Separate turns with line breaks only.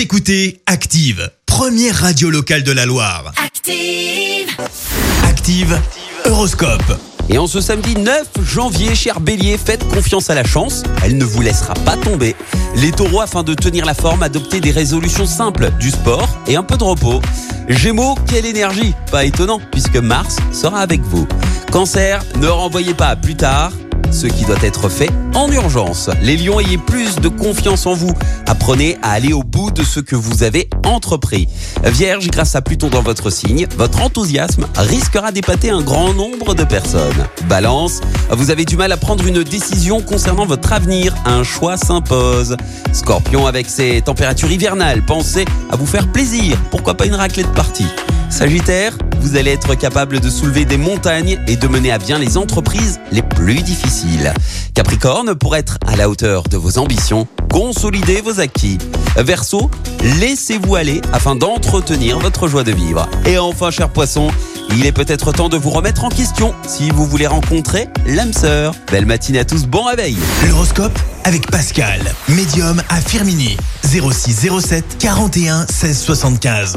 Vous écoutez Active, première radio locale de la Loire.
Active.
Active, Horoscope.
Et en ce samedi 9 janvier, cher bélier, faites confiance à la chance, elle ne vous laissera pas tomber. Les taureaux, afin de tenir la forme, adoptez des résolutions simples, du sport et un peu de repos. Gémeaux, quelle énergie Pas étonnant, puisque Mars sera avec vous. Cancer, ne renvoyez pas à plus tard ce qui doit être fait en urgence. Les lions, ayez plus de confiance en vous. Apprenez à aller au bout de ce que vous avez entrepris. Vierge, grâce à Pluton dans votre signe, votre enthousiasme risquera d'épater un grand nombre de personnes. Balance, vous avez du mal à prendre une décision concernant votre avenir. Un choix s'impose. Scorpion, avec ses températures hivernales, pensez à vous faire plaisir. Pourquoi pas une raclette partie? Sagittaire, vous allez être capable de soulever des montagnes et de mener à bien les entreprises les plus difficiles. Capricorne, pour être à la hauteur de vos ambitions, consolidez vos acquis. Verseau, laissez-vous aller afin d'entretenir votre joie de vivre. Et enfin, cher poisson, il est peut-être temps de vous remettre en question si vous voulez rencontrer l'âme sœur. Belle matinée à tous, bon réveil
L'horoscope avec Pascal, médium à Firmini. 06 07 41 16 75.